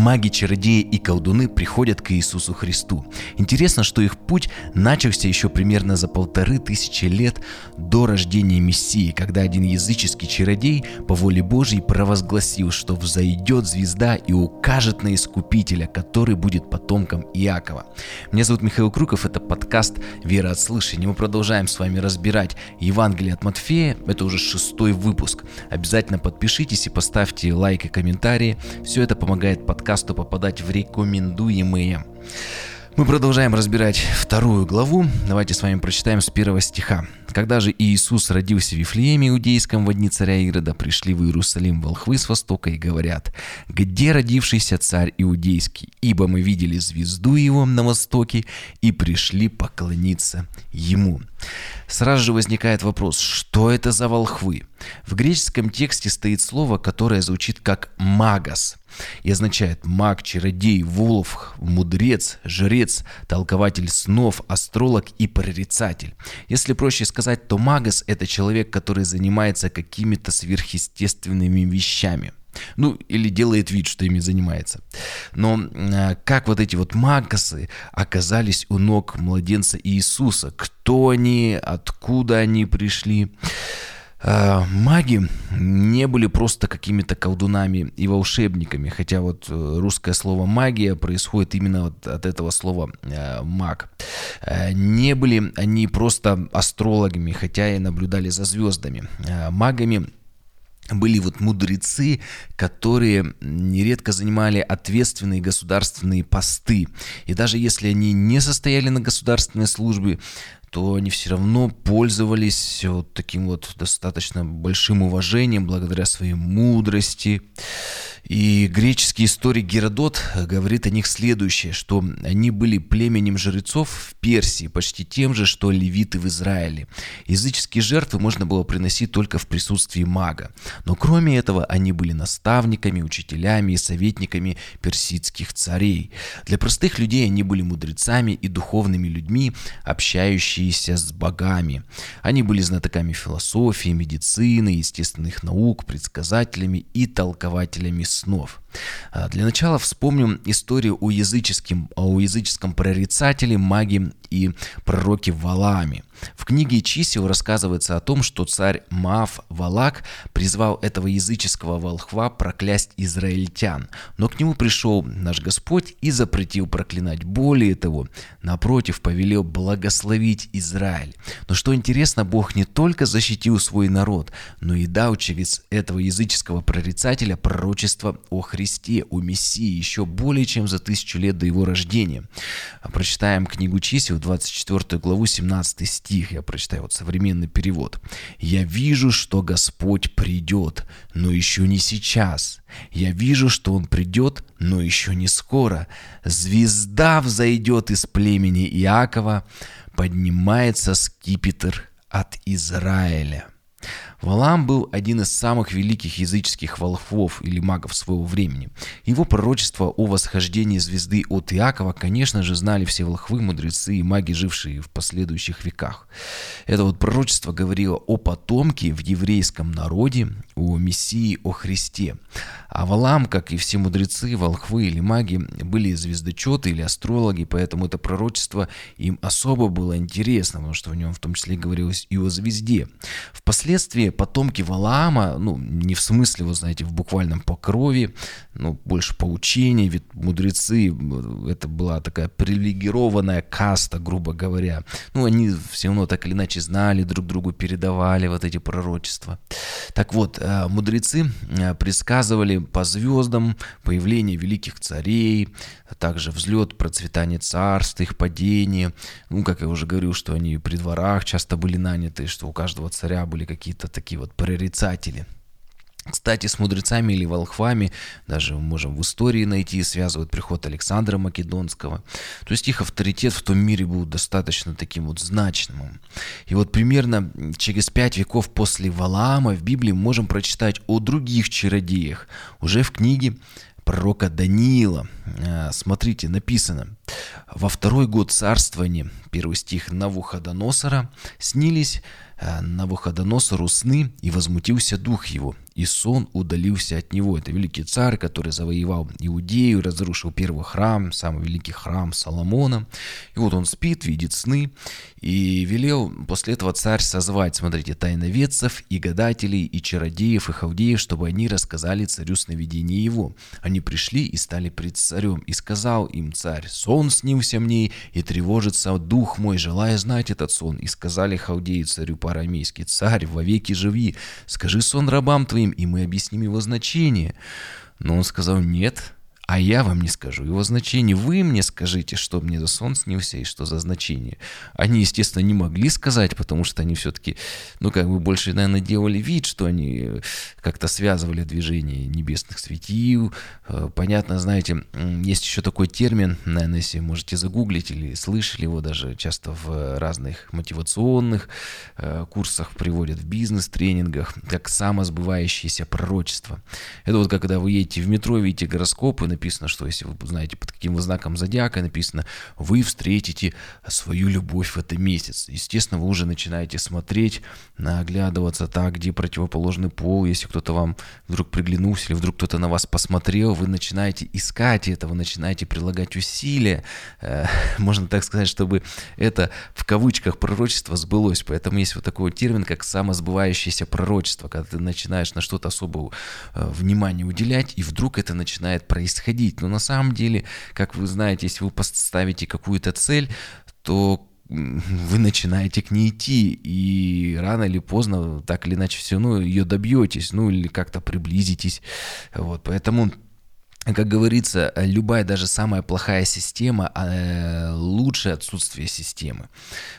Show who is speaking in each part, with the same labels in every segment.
Speaker 1: маги, чародеи и колдуны приходят к Иисусу Христу. Интересно, что их путь начался еще примерно за полторы тысячи лет до рождения Мессии, когда один языческий чародей по воле Божьей провозгласил, что взойдет звезда и укажет на Искупителя, который будет потомком Иакова. Меня зовут Михаил Круков, это подкаст «Вера от слышания». Мы продолжаем с вами разбирать Евангелие от Матфея, это уже шестой выпуск. Обязательно подпишитесь и поставьте лайк и комментарии. Все это помогает подкасту попадать в рекомендуемые. Мы продолжаем разбирать вторую главу. Давайте с вами прочитаем с первого стиха. Когда же Иисус родился в Вифлееме Иудейском в дни царя Ирода, пришли в Иерусалим волхвы с востока и говорят, «Где родившийся царь Иудейский? Ибо мы видели звезду его на востоке и пришли поклониться ему». Сразу же возникает вопрос, что это за волхвы? В греческом тексте стоит слово, которое звучит как «магос» и означает маг, чародей, волф, мудрец, жрец, толкователь снов, астролог и прорицатель. Если проще сказать, то магос – это человек, который занимается какими-то сверхъестественными вещами – ну, или делает вид, что ими занимается. Но э, как вот эти вот магасы оказались у ног младенца Иисуса? Кто они? Откуда они пришли? Э, маги не были просто какими-то колдунами и волшебниками, хотя вот э, русское слово магия происходит именно вот от этого слова э, маг. Э, не были они просто астрологами, хотя и наблюдали за звездами. Магами были вот мудрецы, которые нередко занимали ответственные государственные посты. И даже если они не состояли на государственной службе, то они все равно пользовались вот таким вот достаточно большим уважением благодаря своей мудрости. И греческий историк Геродот говорит о них следующее, что они были племенем жрецов в Персии, почти тем же, что левиты в Израиле. Языческие жертвы можно было приносить только в присутствии мага. Но кроме этого, они были наставниками, учителями и советниками персидских царей. Для простых людей они были мудрецами и духовными людьми, общающиеся с богами. Они были знатоками философии, медицины, естественных наук, предсказателями и толкователями снов. А, для начала вспомним историю о языческом, о языческом прорицателе, маге и пророке Валааме. В книге чисел рассказывается о том, что царь Маав Валак призвал этого языческого волхва проклясть израильтян, но к нему пришел наш Господь и запретил проклинать. Более того, напротив, повелел благословить Израиль. Но что интересно, Бог не только защитил свой народ, но и дал через этого языческого прорицателя пророчество о Христе, о Мессии еще более чем за тысячу лет до его рождения. Прочитаем книгу чисел, 24 главу, 17 стих, я прочитаю вот современный перевод. «Я вижу, что Господь придет, но еще не сейчас. Я вижу, что Он придет, но еще не скоро. Звезда взойдет из племени Иакова, поднимается скипетр от Израиля». Валам был один из самых великих языческих волхвов или магов своего времени. Его пророчество о восхождении звезды от Иакова, конечно же, знали все волхвы, мудрецы и маги, жившие в последующих веках. Это вот пророчество говорило о потомке в еврейском народе, о Мессии, о Христе. А Валам, как и все мудрецы, волхвы или маги, были звездочеты или астрологи, поэтому это пророчество им особо было интересно, потому что в нем в том числе говорилось и о звезде. Впоследствии потомки Валаама, ну, не в смысле, вы знаете, в буквальном по крови, ну, больше по учению, ведь мудрецы, это была такая привилегированная каста, грубо говоря. Ну, они все равно так или иначе знали, друг другу передавали вот эти пророчества. Так вот, э, мудрецы э, предсказывали по звездам появление великих царей, а также взлет, процветание царств, их падение. Ну, как я уже говорил, что они при дворах часто были наняты, что у каждого царя были какие-то такие вот прорицатели. Кстати, с мудрецами или волхвами даже мы можем в истории найти, связывают приход Александра Македонского. То есть их авторитет в том мире был достаточно таким вот значимым. И вот примерно через пять веков после Валаама в Библии можем прочитать о других чародеях. Уже в книге пророка Даниила. Э, смотрите, написано. Во второй год царствования первый стих Навуходоносора, снились Навуходоносору сны, и возмутился дух его, и сон удалился от него. Это великий царь, который завоевал Иудею, разрушил первый храм, самый великий храм Соломона. И вот он спит, видит сны, и велел после этого царь созвать, смотрите, тайноведцев и гадателей, и чародеев, и халдеев, чтобы они рассказали царю сновидение его. Они пришли и стали пред царем, и сказал им царь, сон снился мне, и тревожится дух мой, желая знать этот сон. И сказали халдеи царю по-арамейски, царь, вовеки живи, скажи сон рабам твоим, им, и мы объясним его значение. Но он сказал, нет, а я вам не скажу его значение. Вы мне скажите, что мне за сон снился и что за значение. Они, естественно, не могли сказать, потому что они все-таки, ну, как бы больше, наверное, делали вид, что они э, как-то связывали движение небесных светил. Э, понятно, знаете, есть еще такой термин, наверное, если можете загуглить или слышали его даже часто в разных мотивационных э, курсах приводят в бизнес-тренингах, как самосбывающееся пророчество. Это вот когда вы едете в метро, видите гороскопы, написано, что если вы знаете, под каким вы знаком зодиака написано, вы встретите свою любовь в этом месяце. Естественно, вы уже начинаете смотреть, оглядываться так, где противоположный пол, если кто-то вам вдруг приглянулся или вдруг кто-то на вас посмотрел, вы начинаете искать это, вы начинаете прилагать усилия, э, можно так сказать, чтобы это в кавычках пророчество сбылось. Поэтому есть вот такой термин, как самосбывающееся пророчество, когда ты начинаешь на что-то особое э, внимание уделять, и вдруг это начинает происходить исходить. Но на самом деле, как вы знаете, если вы поставите какую-то цель, то вы начинаете к ней идти, и рано или поздно, так или иначе, все равно ее добьетесь, ну или как-то приблизитесь. Вот, поэтому как говорится, любая, даже самая плохая система э, лучше отсутствие системы.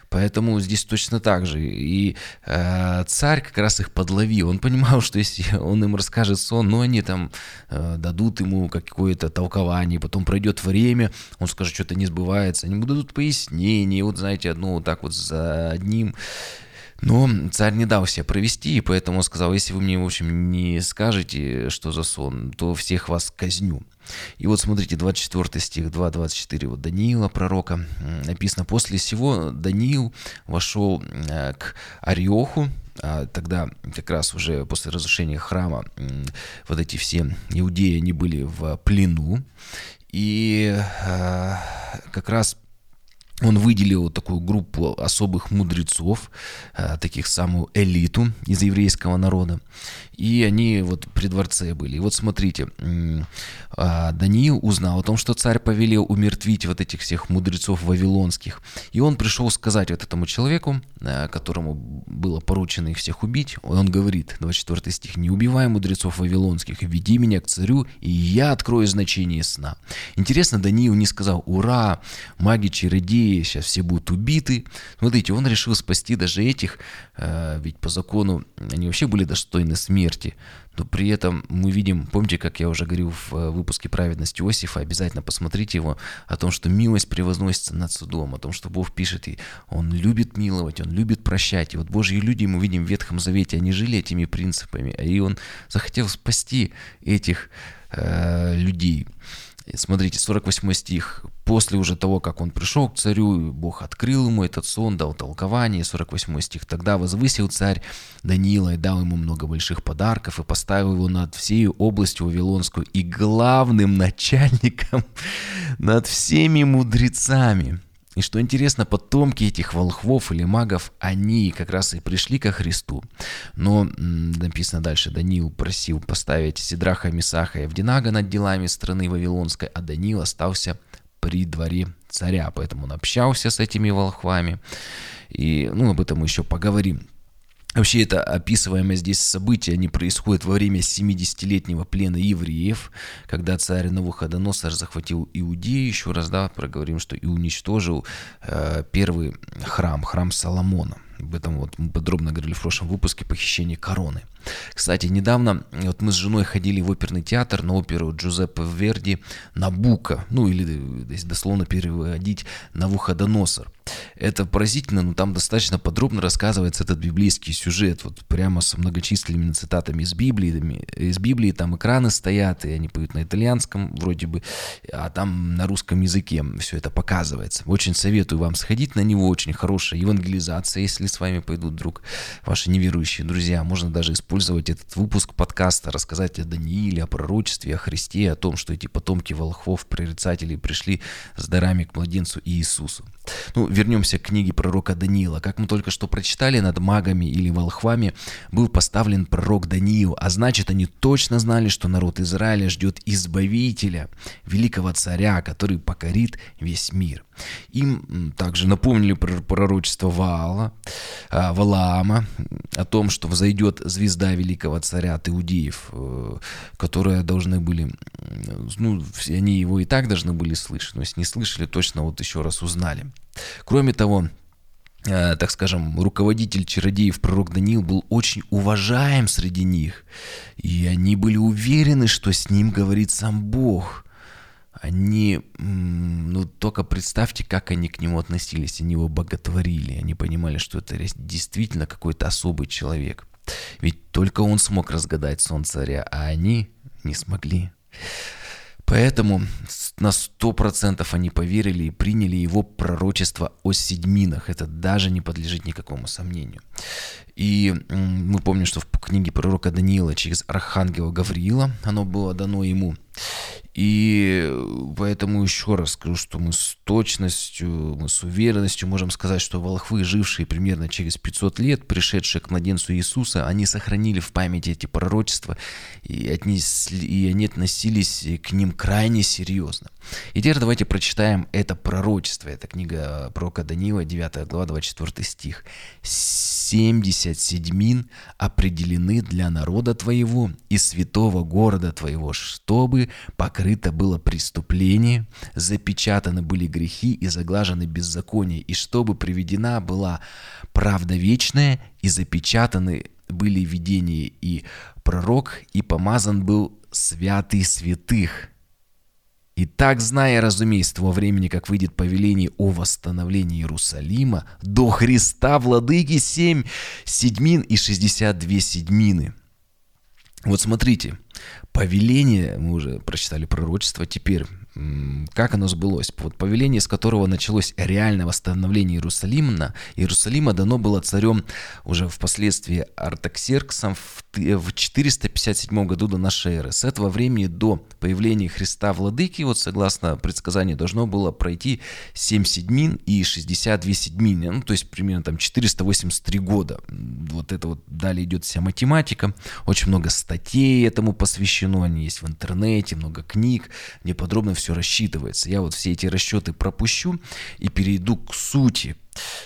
Speaker 1: Поэтому здесь точно так же. И э, царь как раз их подловил. Он понимал, что если он им расскажет сон, ну они там э, дадут ему какое-то толкование, потом пройдет время, он скажет, что-то не сбывается, они ему дадут пояснение, вот знаете, одно вот так вот за одним. Но царь не дал себя провести, и поэтому сказал, если вы мне, в общем, не скажете, что за сон, то всех вас казню. И вот смотрите, 24 стих 2.24 вот Даниила, пророка, написано, после всего Даниил вошел э, к Ариоху, а тогда как раз уже после разрушения храма вот эти все иудеи, они были в плену, и э, как раз он выделил такую группу особых мудрецов, э, таких самую элиту из еврейского народа. И они вот при дворце были. И вот смотрите, а, Даниил узнал о том, что царь повелел умертвить вот этих всех мудрецов вавилонских. И он пришел сказать вот этому человеку, э, которому было поручено их всех убить, он говорит, 24 стих, «Не убивай мудрецов вавилонских, веди меня к царю, и я открою значение сна». Интересно, Даниил не сказал, ура, маги, чародеи, сейчас все будут убиты. Смотрите, он решил спасти даже этих, э, ведь по закону они вообще были достойны смерти. Но при этом мы видим, помните, как я уже говорил в э, выпуске «Праведность Иосифа», обязательно посмотрите его, о том, что милость превозносится над судом, о том, что Бог пишет, и Он любит миловать, Он любит прощать. И вот Божьи люди, мы видим в Ветхом Завете, они жили этими принципами, и Он захотел спасти этих э, людей. Смотрите, 48 стих. После уже того, как он пришел к царю, Бог открыл ему этот сон, дал толкование. 48 стих. Тогда возвысил царь Даниила и дал ему много больших подарков и поставил его над всей областью Вавилонскую и главным начальником над всеми мудрецами. И что интересно, потомки этих волхвов или магов, они как раз и пришли ко Христу. Но написано дальше, Даниил просил поставить Сидраха, Мисаха и Авдинага над делами страны Вавилонской, а Даниил остался при дворе царя, поэтому он общался с этими волхвами. И ну, об этом мы еще поговорим. Вообще это описываемое здесь событие, они происходят во время 70-летнего плена евреев, когда царь Навуходоносор захватил Иудею, еще раз, да, проговорим, что и уничтожил э, первый храм, храм Соломона. Об этом вот мы подробно говорили в прошлом выпуске похищение короны. Кстати, недавно вот мы с женой ходили в оперный театр на оперу Джузеппе Верди «Набука», ну или дословно переводить «Навуходоносор». Это поразительно, но там достаточно подробно рассказывается этот библейский сюжет, вот прямо со многочисленными цитатами из Библии, из Библии там экраны стоят, и они поют на итальянском вроде бы, а там на русском языке все это показывается. Очень советую вам сходить на него, очень хорошая евангелизация, если с вами пойдут вдруг ваши неверующие друзья. Можно даже использовать этот выпуск подкаста, рассказать о Данииле, о пророчестве, о Христе, о том, что эти потомки волхвов, прорицателей пришли с дарами к младенцу Иисусу. Ну, вернемся к книге пророка Даниила. Как мы только что прочитали, над магами или волхвами был поставлен пророк Даниил, а значит, они точно знали, что народ Израиля ждет избавителя, великого царя, который покорит весь мир. Им также напомнили про пророчество Ваала, а, Валаама о том, что взойдет звезда великого царя от иудеев, э, которые должны были, ну, они его и так должны были слышать, но если не слышали, точно вот еще раз узнали. Кроме того, э, так скажем, руководитель чародеев, пророк Даниил, был очень уважаем среди них. И они были уверены, что с ним говорит сам Бог. Они, ну только представьте, как они к нему относились. Они его боготворили. Они понимали, что это действительно какой-то особый человек. Ведь только он смог разгадать сон царя, а они не смогли. Поэтому на сто процентов они поверили и приняли его пророчество о седьминах. Это даже не подлежит никакому сомнению. И мы помним, что в книге пророка Даниила через архангела Гавриила оно было дано ему. И поэтому еще раз скажу, что мы с точностью, мы с уверенностью можем сказать, что волхвы, жившие примерно через 500 лет, пришедшие к младенцу Иисуса, они сохранили в памяти эти пророчества и, отнесли, и они относились к ним крайне серьезно. И теперь давайте прочитаем это пророчество. Это книга пророка Даниила, 9 глава, 24 стих. «Семьдесят седьмин определены для народа твоего и святого города твоего, чтобы покрыто было преступление, запечатаны были грехи и заглажены беззакония, и чтобы приведена была правда вечная, и запечатаны были видения и пророк, и помазан был святый святых». И так, зная, разумеется, того времени, как выйдет повеление о восстановлении Иерусалима, до Христа владыки семь седьмин и шестьдесят две седьмины. Вот смотрите, повеление, мы уже прочитали пророчество, теперь как оно сбылось. Вот повеление, с которого началось реальное восстановление Иерусалима, Иерусалима дано было царем уже впоследствии Артаксерксом в 457 году до нашей эры. С этого времени до появления Христа Владыки, вот согласно предсказанию, должно было пройти 7 седьмин и 62 седьмины, ну то есть примерно там 483 года. Вот это вот далее идет вся математика, очень много статей этому посвящено, они есть в интернете, много книг, где подробно все рассчитывается. Я вот все эти расчеты пропущу и перейду к сути,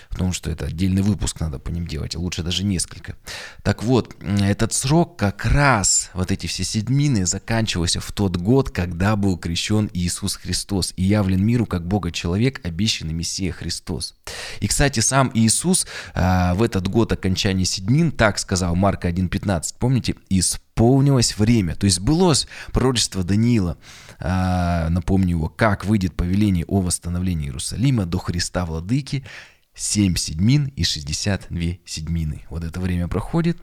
Speaker 1: потому что это отдельный выпуск надо по ним делать, а лучше даже несколько. Так вот, этот срок как раз, вот эти все седьмины, заканчивался в тот год, когда был крещен Иисус Христос и явлен миру как Бога-человек, обещанный Мессия Христос. И, кстати, сам Иисус а, в этот год окончания седьмин так сказал, Марка 1.15, помните, исполнилось время, то есть было пророчество Даниила, напомню его, как выйдет повеление о восстановлении Иерусалима до Христа Владыки, 7 седьмин и 62 седьмины. Вот это время проходит,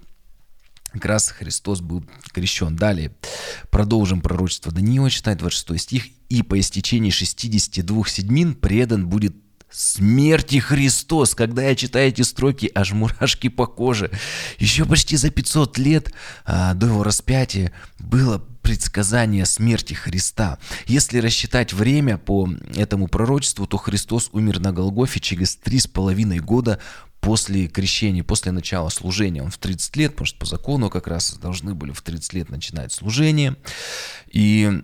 Speaker 1: как раз Христос был крещен. Далее продолжим пророчество Даниила, читать 26 стих. «И по истечении 62 седьмин предан будет смерти Христос. Когда я читаю эти строки, аж мурашки по коже. Еще почти за 500 лет а, до его распятия было предсказание смерти Христа. Если рассчитать время по этому пророчеству, то Христос умер на Голгофе через три с половиной года после крещения, после начала служения. Он в 30 лет, потому что по закону как раз должны были в 30 лет начинать служение. И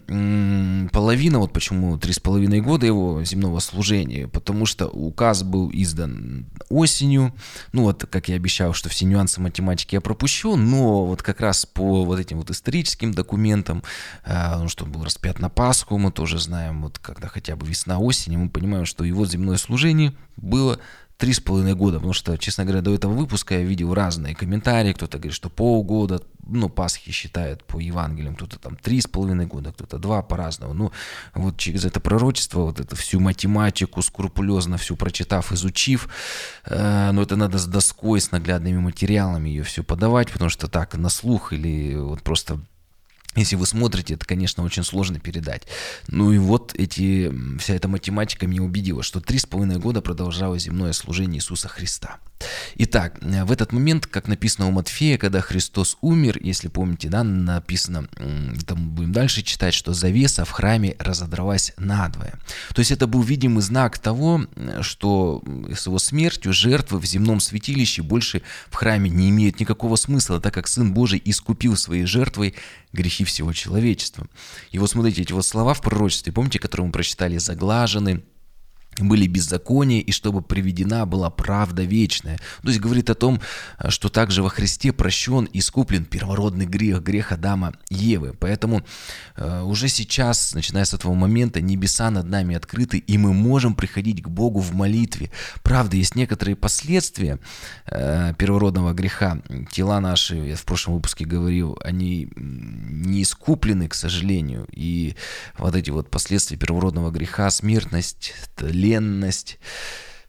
Speaker 1: половина, вот почему три с половиной года его земного служения, потому что указ был издан осенью. Ну вот, как я обещал, что все нюансы математики я пропущу, но вот как раз по вот этим вот историческим документам, э, ну, что он был распят на Пасху, мы тоже знаем, вот когда хотя бы весна-осень, мы понимаем, что его земное служение было три с половиной года, потому что, честно говоря, до этого выпуска я видел разные комментарии, кто-то говорит, что полгода, ну, Пасхи считают по Евангелиям, кто-то там три с половиной года, кто-то два по-разному. Ну, вот через это пророчество, вот эту всю математику, скрупулезно всю прочитав, изучив, э, но это надо с доской, с наглядными материалами ее все подавать, потому что так, на слух или вот просто если вы смотрите, это, конечно, очень сложно передать. Ну и вот эти, вся эта математика меня убедила, что три с половиной года продолжалось земное служение Иисуса Христа. Итак, в этот момент, как написано у Матфея, когда Христос умер, если помните, да, написано, там будем дальше читать, что завеса в храме разодралась надвое. То есть это был видимый знак того, что с его смертью жертвы в земном святилище больше в храме не имеют никакого смысла, так как Сын Божий искупил своей жертвой грехи всего человечества. И вот смотрите, эти вот слова в пророчестве, помните, которые мы прочитали, заглажены, были беззакония, и чтобы приведена была правда вечная. То есть говорит о том, что также во Христе прощен и искуплен первородный грех, грех Адама и Евы. Поэтому э, уже сейчас, начиная с этого момента, небеса над нами открыты, и мы можем приходить к Богу в молитве. Правда, есть некоторые последствия э, первородного греха. Тела наши, я в прошлом выпуске говорил, они не искуплены, к сожалению. И вот эти вот последствия первородного греха, смертность, ленность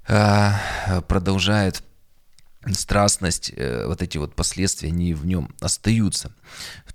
Speaker 1: а, продолжает страстность, э, вот эти вот последствия, они в нем остаются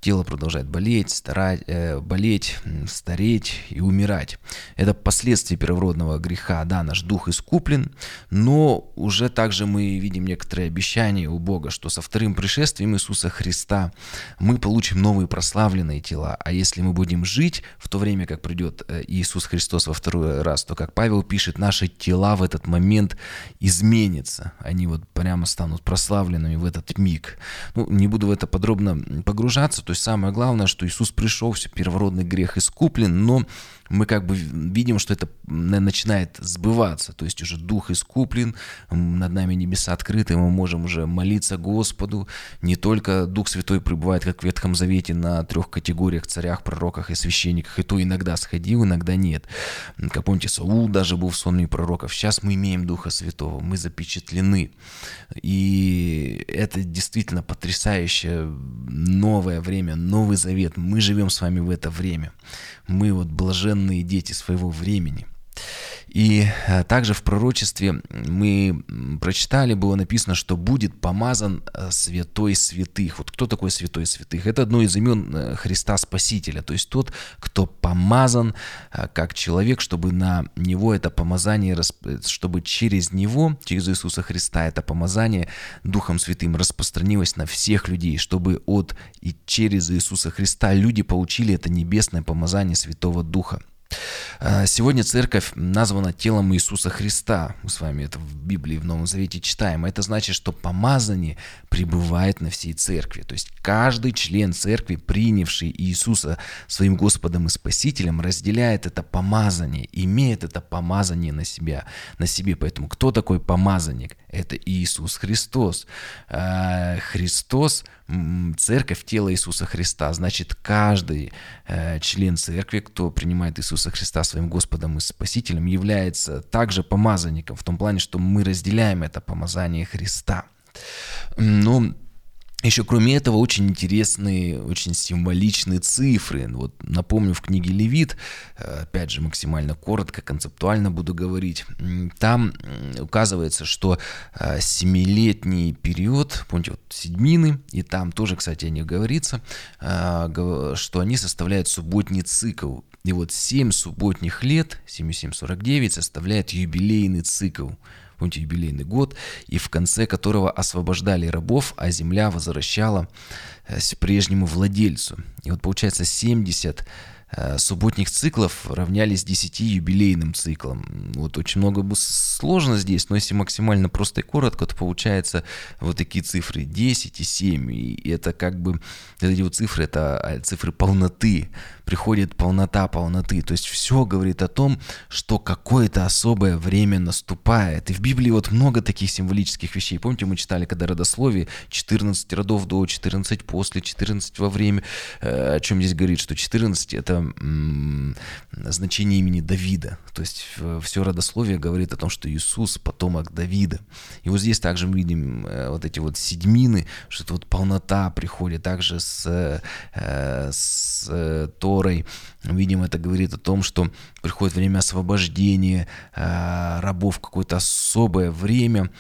Speaker 1: тело продолжает болеть, старать, э, болеть, стареть и умирать. Это последствия первородного греха. Да, наш дух искуплен, но уже также мы видим некоторые обещания у Бога, что со вторым пришествием Иисуса Христа мы получим новые прославленные тела. А если мы будем жить в то время, как придет э, Иисус Христос во второй раз, то, как Павел пишет, наши тела в этот момент изменятся. Они вот прямо станут прославленными в этот миг. Ну, не буду в это подробно погружаться, то есть самое главное, что Иисус пришел, все первородный грех искуплен, но мы как бы видим, что это начинает сбываться, то есть уже дух искуплен, над нами небеса открыты, мы можем уже молиться Господу, не только Дух Святой пребывает, как в Ветхом Завете, на трех категориях, царях, пророках и священниках, и то иногда сходил, иногда нет. Как помните, Саул даже был в сонме пророков, сейчас мы имеем Духа Святого, мы запечатлены, и это действительно потрясающее новое время, Новый Завет, мы живем с вами в это время, мы вот блаженные дети своего времени. И э, также в пророчестве мы прочитали, было написано, что будет помазан э, святой святых. Вот кто такой святой святых? Это одно из имен э, Христа Спасителя, то есть тот, кто помазан как человек, чтобы на него это помазание, чтобы через него, через Иисуса Христа, это помазание Духом Святым распространилось на всех людей, чтобы от и через Иисуса Христа люди получили это небесное помазание Святого Духа. Э, сегодня церковь названа телом Иисуса Христа. Мы с вами это в Библии в Новом Завете читаем. Это значит, что помазание пребывает на всей церкви. То есть каждый член церкви, принявший Иисуса своим Господом и Спасителем, разделяет это помазание, имеет это помазание на себя, на себе. Поэтому кто такой помазанник? Это Иисус Христос. Э, Христос церковь тело Иисуса Христа. Значит, каждый э, член церкви, кто принимает Иисуса Христа своим Господом и Спасителем, является также помазанником, в том плане, что мы разделяем это помазание Христа. Но еще кроме этого очень интересные, очень символичные цифры. Вот напомню, в книге Левит, э, опять же максимально коротко, концептуально буду говорить, там указывается, что э, семилетний период, помните, вот седьмины, и там тоже, кстати, о них говорится, э, что они составляют субботний цикл. И вот 7 субботних лет, 7749, составляет юбилейный цикл помните, юбилейный год, и в конце которого освобождали рабов, а земля возвращала э, прежнему владельцу. И вот получается 70 э, субботних циклов равнялись 10 юбилейным циклам. Вот очень много сложно здесь, но если максимально просто и коротко, то получается вот такие цифры 10 и 7. И это как бы, эти вот цифры, это а, цифры полноты, приходит полнота полноты. То есть все говорит о том, что какое-то особое время наступает. И в Библии вот много таких символических вещей. Помните, мы читали, когда родословие 14 родов до, 14 после, 14 во время. Э, о чем здесь говорит, что 14 это значение имени Давида. То есть все родословие говорит о том, что Иисус потомок Давида. И вот здесь также мы видим э, вот эти вот седьмины, что это вот полнота приходит также с, э, с Торой. Видим, это говорит о том, что приходит время освобождения э, рабов, какое-то особое время,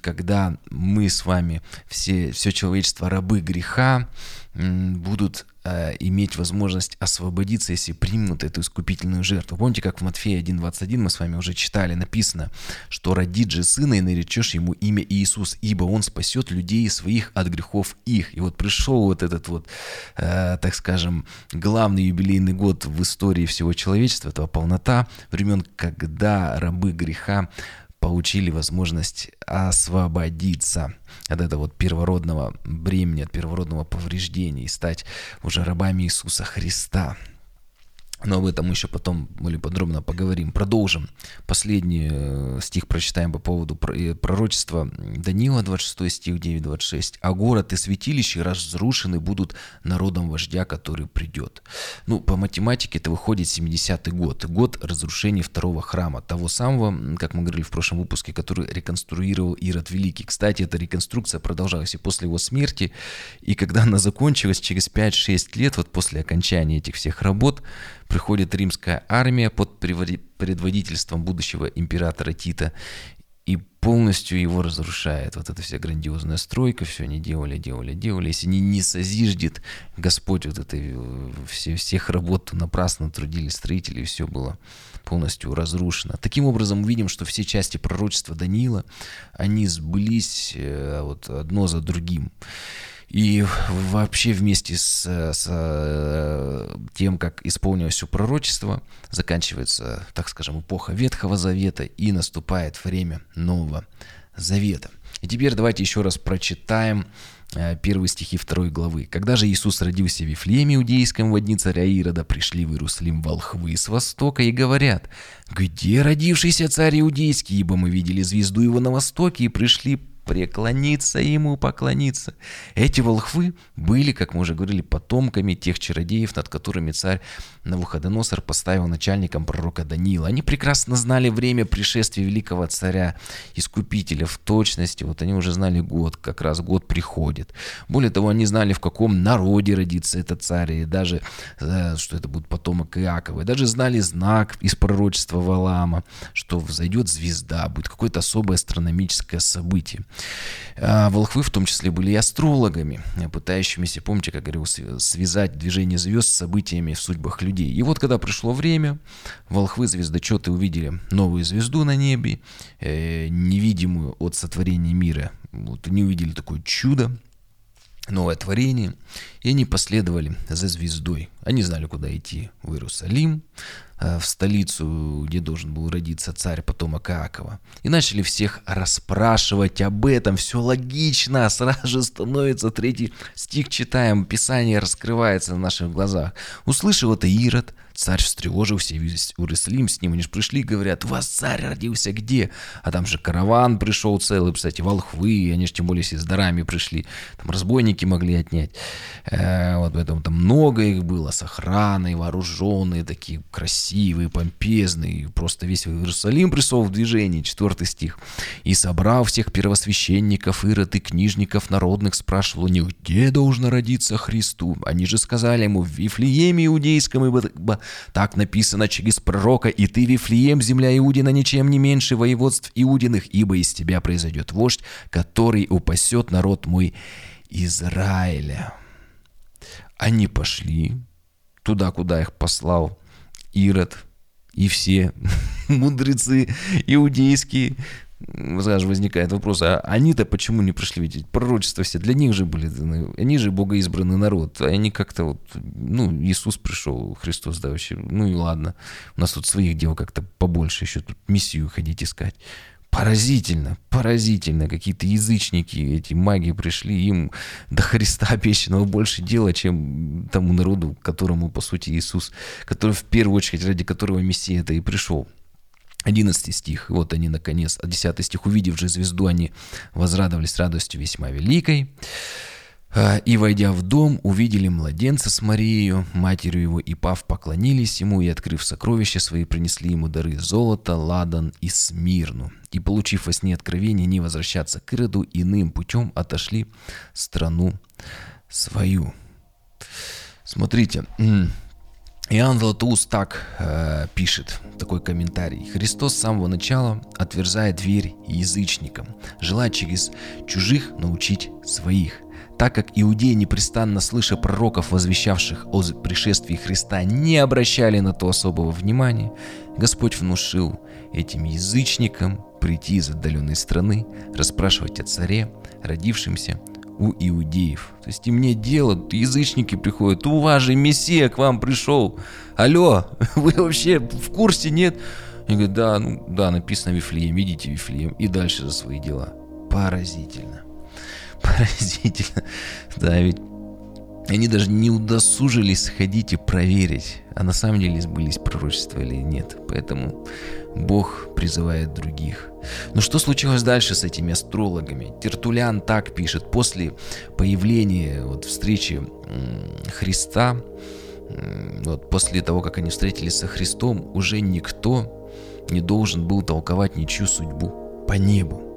Speaker 1: когда мы с вами, все, все человечество, рабы греха, будут э, иметь возможность освободиться, если примут эту искупительную жертву. Помните, как в Матфея 1.21 мы с вами уже читали, написано, что родит же сына и наречешь ему имя Иисус, ибо он спасет людей своих от грехов их. И вот пришел вот этот вот, э, так скажем, главный юбилейный год в истории всего человечества, этого полнота времен, когда рабы греха получили возможность освободиться от этого вот первородного бремени, от первородного повреждения и стать уже рабами Иисуса Христа. Но об этом мы еще потом более подробно поговорим. Продолжим. Последний э, стих прочитаем по поводу э, пророчества Данила, 26 стих 9-26. «А город и святилище разрушены будут народом вождя, который придет». Ну, по математике это выходит 70-й год. Год разрушения второго храма. Того самого, как мы говорили в прошлом выпуске, который реконструировал Ирод Великий. Кстати, эта реконструкция продолжалась и после его смерти. И когда она закончилась через 5-6 лет, вот после окончания этих всех работ, приходит римская армия под предводительством будущего императора Тита и полностью его разрушает. Вот эта вся грандиозная стройка, все они делали, делали, делали. Если не, не созиждет Господь вот этой, все, всех работ, напрасно трудились строители, и все было полностью разрушено. Таким образом, мы видим, что все части пророчества Даниила, они сбылись э, вот одно за другим. И вообще вместе с, с э, тем, как исполнилось все пророчество, заканчивается, так скажем, эпоха Ветхого Завета и наступает время Нового Завета. И теперь давайте еще раз прочитаем э, первые стихи второй главы. «Когда же Иисус родился в Вифлееме Иудейском в дни царя Ирода, пришли в Иерусалим волхвы с востока и говорят, «Где родившийся царь Иудейский? Ибо мы видели звезду его на востоке и пришли преклониться ему, поклониться. Эти волхвы были, как мы уже говорили, потомками тех чародеев, над которыми царь Навуходоносор поставил начальником пророка Даниила. Они прекрасно знали время пришествия великого царя, искупителя в точности. Вот они уже знали год, как раз год приходит. Более того, они знали, в каком народе родится этот царь, и даже, э, что это будет потомок Иакова. И даже знали знак из пророчества Валама, что взойдет звезда, будет какое-то особое астрономическое событие. А волхвы в том числе были и астрологами, пытающимися, помните, как говорил, связать движение звезд с событиями в судьбах людей. И вот когда пришло время, волхвы-звездочеты увидели новую звезду на небе, э, невидимую от сотворения мира. Вот они увидели такое чудо, новое творение, и они последовали за звездой. Они знали, куда идти в Иерусалим, в столицу, где должен был родиться царь потомок Иакова. И начали всех расспрашивать об этом. Все логично. Сразу же становится третий стих читаем. Писание раскрывается на наших глазах. Услышал это Ирод, Царь встревожился, весь Иерусалим с ним, они же пришли, говорят, у вас царь родился где? А там же караван пришел целый, кстати, волхвы, они же тем более все с дарами пришли, там разбойники могли отнять. Э, вот поэтому там много их было, с охраной, вооруженные, такие красивые, помпезные, просто весь Иерусалим пришел в движение, четвертый стих. И собрал всех первосвященников, ирод и книжников народных, спрашивал у них, где должно родиться Христу? Они же сказали ему, в Вифлееме иудейском, ибо так написано через пророка, «И ты, Вифлеем, земля Иудина, ничем не меньше воеводств Иудиных, ибо из тебя произойдет вождь, который упасет народ мой Израиля». Они пошли туда, куда их послал Ирод, и все мудрецы иудейские, сразу возникает вопрос, а они-то почему не пришли? Ведь пророчества все для них же были Они же богоизбранный народ. А они как-то вот, ну, Иисус пришел, Христос, да, вообще, ну и ладно. У нас тут своих дел как-то побольше еще, тут миссию ходить искать. Поразительно, поразительно. Какие-то язычники, эти маги пришли, им до Христа обещанного больше дела, чем тому народу, которому, по сути, Иисус, который в первую очередь, ради которого Мессия это и пришел. 11 стих, вот они наконец, 10 стих, увидев же звезду, они возрадовались радостью весьма великой. А, и, войдя в дом, увидели младенца с Марией, матерью его, и пав поклонились ему, и, открыв сокровища свои, принесли ему дары золота, ладан и смирну. И, получив во сне откровение не возвращаться к Ироду, иным путем отошли страну свою. Смотрите, Иоанн Златоуст так э, пишет, такой комментарий. Христос с самого начала отверзает дверь язычникам, желая через чужих научить своих. Так как иудеи, непрестанно слыша пророков, возвещавших о пришествии Христа, не обращали на то особого внимания, Господь внушил этим язычникам прийти из отдаленной страны, расспрашивать о царе, родившемся у иудеев. То есть им нет дела, язычники приходят, у вас же Мессия к вам пришел. Алло, вы вообще в курсе нет? Я говорю, да, ну да, написано Вифлеем, идите Вифлеем и дальше за свои дела. Поразительно. Поразительно. Да, ведь они даже не удосужились сходить и проверить, а на самом деле сбылись пророчества или нет. Поэтому Бог призывает других. Но что случилось дальше с этими астрологами? Тертулян так пишет. После появления, вот встречи Христа, вот после того, как они встретились со Христом, уже никто не должен был толковать ничью судьбу по небу.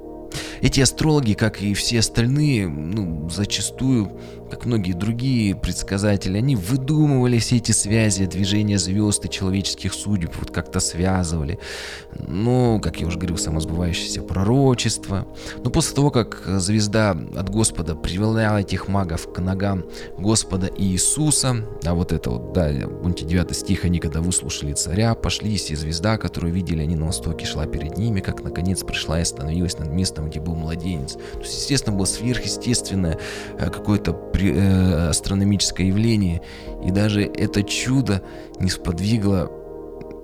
Speaker 1: Эти астрологи, как и все остальные, ну, зачастую, как многие другие предсказатели, они выдумывали все эти связи, движения звезд и человеческих судеб, вот как-то связывали. Но, как я уже говорил, самосбывающееся пророчество. Но после того, как звезда от Господа привела этих магов к ногам Господа Иисуса, а вот это вот, да, помните, 9 стих, они когда выслушали царя, пошли, и звезда, которую видели они на востоке, шла перед ними, как наконец пришла и остановилась над местом, где был младенец. То есть, естественно, было сверхъестественное э, какое-то э, астрономическое явление. И даже это чудо не сподвигло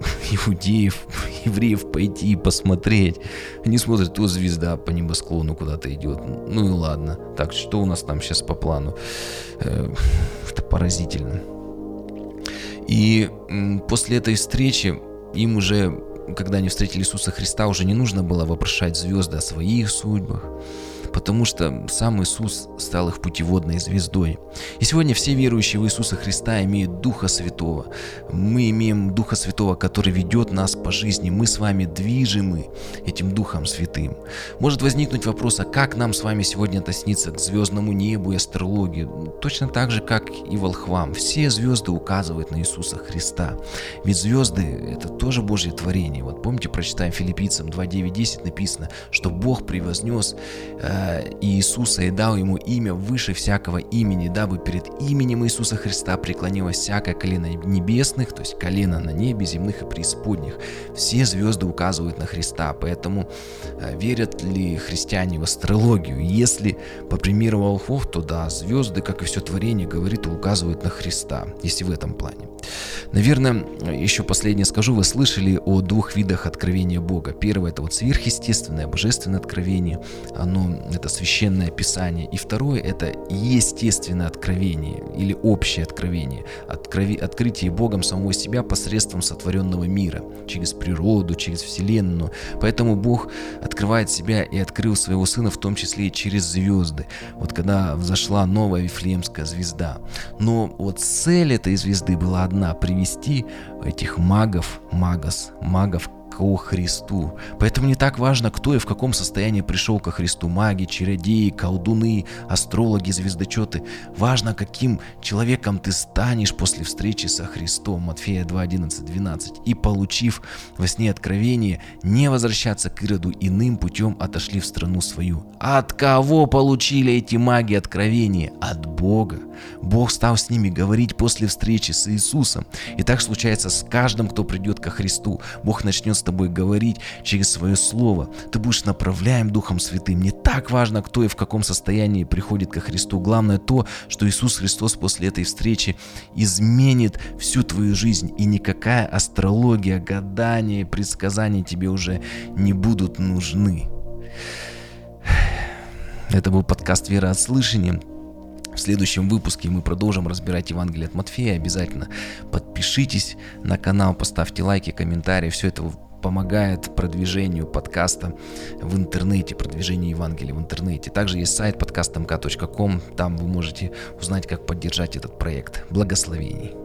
Speaker 1: иудеев, евреев пойти и посмотреть. Они смотрят, то звезда по небосклону куда-то идет. Ну и ладно. Так, что у нас там сейчас по плану? Э, это поразительно. И после этой встречи им уже когда они встретили Иисуса Христа, уже не нужно было вопрошать звезды о своих судьбах потому что сам Иисус стал их путеводной звездой. И сегодня все верующие в Иисуса Христа имеют Духа Святого. Мы имеем Духа Святого, который ведет нас по жизни. Мы с вами движимы этим Духом Святым. Может возникнуть вопрос, а как нам с вами сегодня относиться к звездному небу и астрологии? Точно так же, как и волхвам. Все звезды указывают на Иисуса Христа. Ведь звезды — это тоже Божье творение. Вот помните, прочитаем филиппийцам 2.9.10 написано, что Бог превознес э, Иисуса и дал ему имя выше всякого имени, дабы перед именем Иисуса Христа преклонилось всякое колено небесных, то есть колено на небе, земных и преисподних. Все звезды указывают на Христа, поэтому э, верят ли христиане в астрологию? Если, по примеру волхов, то да, звезды, как и все творение, говорит и указывают на Христа, если в этом плане. Наверное, еще последнее скажу, вы слышали о двух видах откровения Бога. Первое это вот сверхъестественное, божественное откровение, оно это священное писание. И второе это естественное откровение или общее откровение, открови, открытие Богом самого себя посредством сотворенного мира, через природу, через вселенную. Поэтому Бог открывает себя и открыл своего Сына в том числе и через звезды. Вот когда взошла новая Вифлеемская звезда. Но вот цель этой звезды была одна – привести этих магов, магос, магов ко Христу. Поэтому не так важно, кто и в каком состоянии пришел ко Христу. Маги, чародеи, колдуны, астрологи, звездочеты. Важно, каким человеком ты станешь после встречи со Христом. Матфея 2, 11, 12. И получив во сне откровение, не возвращаться к Ироду иным путем отошли в страну свою. От кого получили эти маги откровения? От Бога. Бог стал с ними говорить после встречи с Иисусом. И так случается с каждым, кто придет ко Христу. Бог начнет тобой говорить через свое слово. Ты будешь направляем Духом Святым. Не так важно, кто и в каком состоянии приходит ко Христу. Главное то, что Иисус Христос после этой встречи изменит всю твою жизнь. И никакая астрология, гадание, предсказания тебе уже не будут нужны. Это был подкаст «Вера от слышания». В следующем выпуске мы продолжим разбирать Евангелие от Матфея. Обязательно подпишитесь на канал, поставьте лайки, комментарии. Все это помогает продвижению подкаста в интернете, продвижению Евангелия в интернете. Также есть сайт подкастмк.ком, там вы можете узнать, как поддержать этот проект. Благословений!